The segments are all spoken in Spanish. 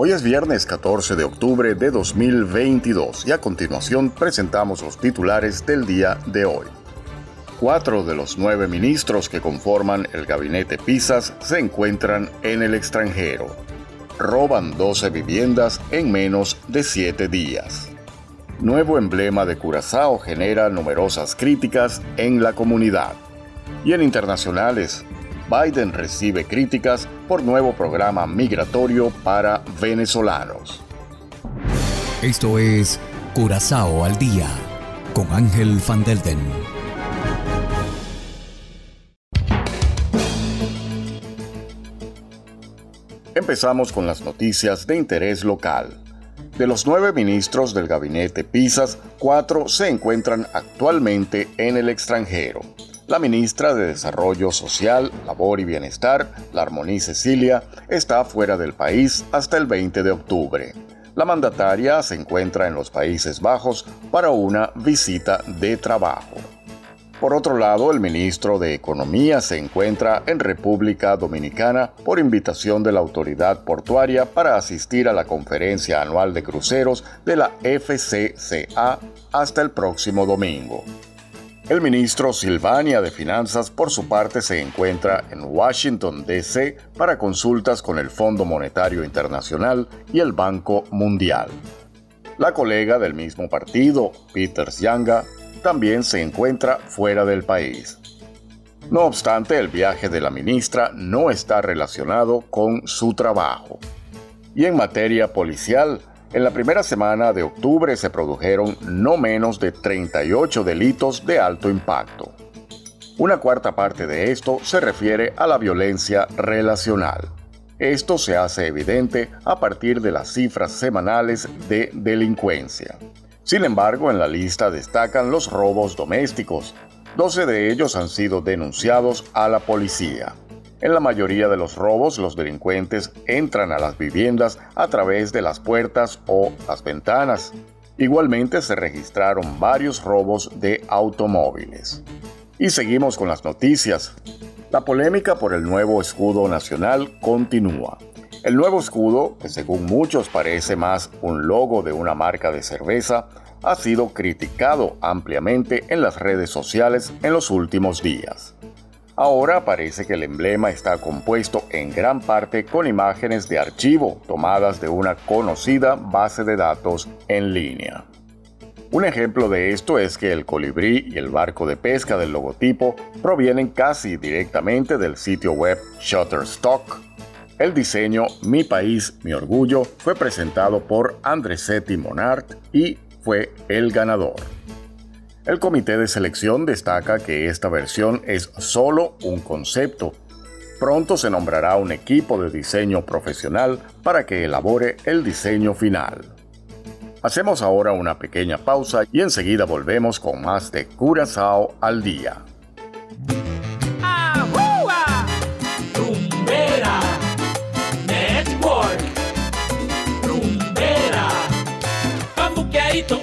Hoy es viernes 14 de octubre de 2022 y a continuación presentamos los titulares del día de hoy. Cuatro de los nueve ministros que conforman el gabinete Pisas se encuentran en el extranjero. Roban 12 viviendas en menos de 7 días. Nuevo emblema de Curazao genera numerosas críticas en la comunidad. Y en internacionales, Biden recibe críticas por nuevo programa migratorio para venezolanos. Esto es Curazao al día con Ángel Van Delden. Empezamos con las noticias de interés local. De los nueve ministros del gabinete PISAS, cuatro se encuentran actualmente en el extranjero la ministra de Desarrollo Social, Labor y Bienestar, la Armoní Cecilia, está fuera del país hasta el 20 de octubre. La mandataria se encuentra en los Países Bajos para una visita de trabajo. Por otro lado, el ministro de Economía se encuentra en República Dominicana por invitación de la autoridad portuaria para asistir a la conferencia anual de cruceros de la FCCA hasta el próximo domingo. El ministro Silvania de Finanzas, por su parte, se encuentra en Washington, D.C. para consultas con el Fondo Monetario Internacional y el Banco Mundial. La colega del mismo partido, Peter Yanga, también se encuentra fuera del país. No obstante, el viaje de la ministra no está relacionado con su trabajo. Y en materia policial, en la primera semana de octubre se produjeron no menos de 38 delitos de alto impacto. Una cuarta parte de esto se refiere a la violencia relacional. Esto se hace evidente a partir de las cifras semanales de delincuencia. Sin embargo, en la lista destacan los robos domésticos. 12 de ellos han sido denunciados a la policía. En la mayoría de los robos, los delincuentes entran a las viviendas a través de las puertas o las ventanas. Igualmente se registraron varios robos de automóviles. Y seguimos con las noticias. La polémica por el nuevo escudo nacional continúa. El nuevo escudo, que según muchos parece más un logo de una marca de cerveza, ha sido criticado ampliamente en las redes sociales en los últimos días. Ahora parece que el emblema está compuesto en gran parte con imágenes de archivo tomadas de una conocida base de datos en línea. Un ejemplo de esto es que el colibrí y el barco de pesca del logotipo provienen casi directamente del sitio web Shutterstock. El diseño Mi País, Mi Orgullo fue presentado por Andresetti Monart y fue el ganador. El comité de selección destaca que esta versión es solo un concepto. Pronto se nombrará un equipo de diseño profesional para que elabore el diseño final. Hacemos ahora una pequeña pausa y enseguida volvemos con más de Curazao al día.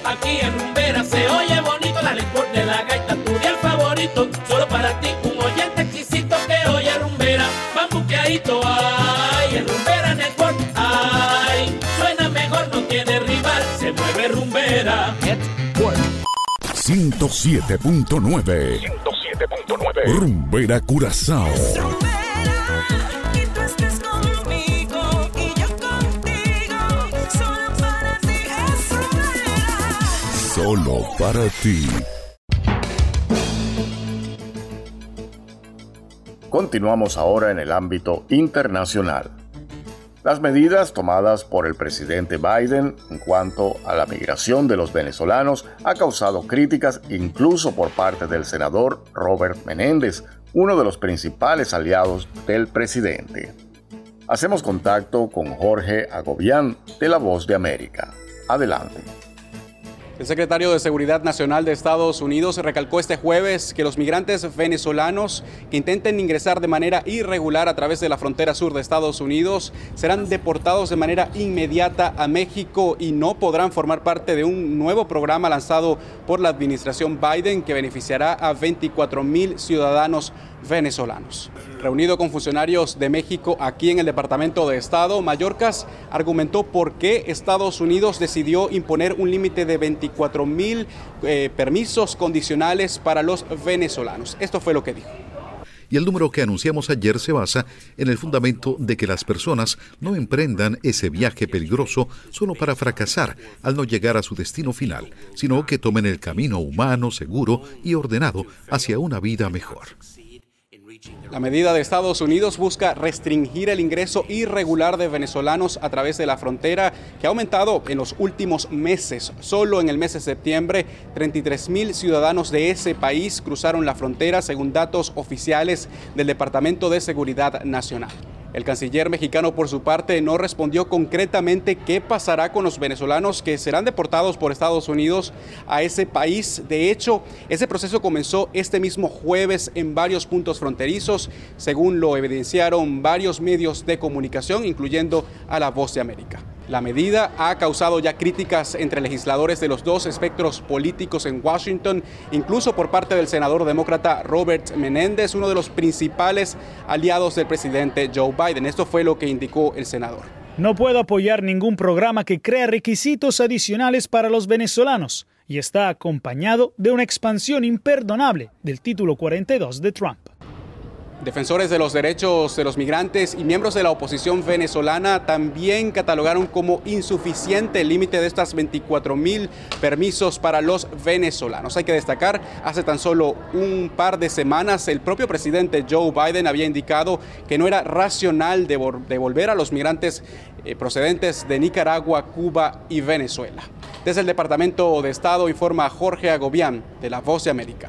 aquí en mueve rumbera. 107.9 107.9 Rumbera Curazao. solo para ti. Continuamos ahora en el ámbito internacional. Las medidas tomadas por el presidente Biden en cuanto a la migración de los venezolanos ha causado críticas incluso por parte del senador Robert Menéndez, uno de los principales aliados del presidente. Hacemos contacto con Jorge Agobián de La Voz de América. Adelante. El secretario de Seguridad Nacional de Estados Unidos recalcó este jueves que los migrantes venezolanos que intenten ingresar de manera irregular a través de la frontera sur de Estados Unidos serán deportados de manera inmediata a México y no podrán formar parte de un nuevo programa lanzado por la administración Biden que beneficiará a 24 mil ciudadanos venezolanos. Reunido con funcionarios de México aquí en el Departamento de Estado, Mallorcas argumentó por qué Estados Unidos decidió imponer un límite de 24 mil eh, permisos condicionales para los venezolanos. Esto fue lo que dijo. Y el número que anunciamos ayer se basa en el fundamento de que las personas no emprendan ese viaje peligroso solo para fracasar al no llegar a su destino final, sino que tomen el camino humano, seguro y ordenado hacia una vida mejor. La medida de Estados Unidos busca restringir el ingreso irregular de venezolanos a través de la frontera, que ha aumentado en los últimos meses. Solo en el mes de septiembre, 33 mil ciudadanos de ese país cruzaron la frontera, según datos oficiales del Departamento de Seguridad Nacional. El canciller mexicano, por su parte, no respondió concretamente qué pasará con los venezolanos que serán deportados por Estados Unidos a ese país. De hecho, ese proceso comenzó este mismo jueves en varios puntos fronterizos, según lo evidenciaron varios medios de comunicación, incluyendo a La Voz de América. La medida ha causado ya críticas entre legisladores de los dos espectros políticos en Washington, incluso por parte del senador demócrata Robert Menéndez, uno de los principales aliados del presidente Joe Biden. Esto fue lo que indicó el senador. No puedo apoyar ningún programa que crea requisitos adicionales para los venezolanos y está acompañado de una expansión imperdonable del título 42 de Trump. Defensores de los derechos de los migrantes y miembros de la oposición venezolana también catalogaron como insuficiente el límite de estas 24 mil permisos para los venezolanos. Hay que destacar, hace tan solo un par de semanas el propio presidente Joe Biden había indicado que no era racional devolver a los migrantes eh, procedentes de Nicaragua, Cuba y Venezuela. Desde el Departamento de Estado informa Jorge Agobián de La Voz de América.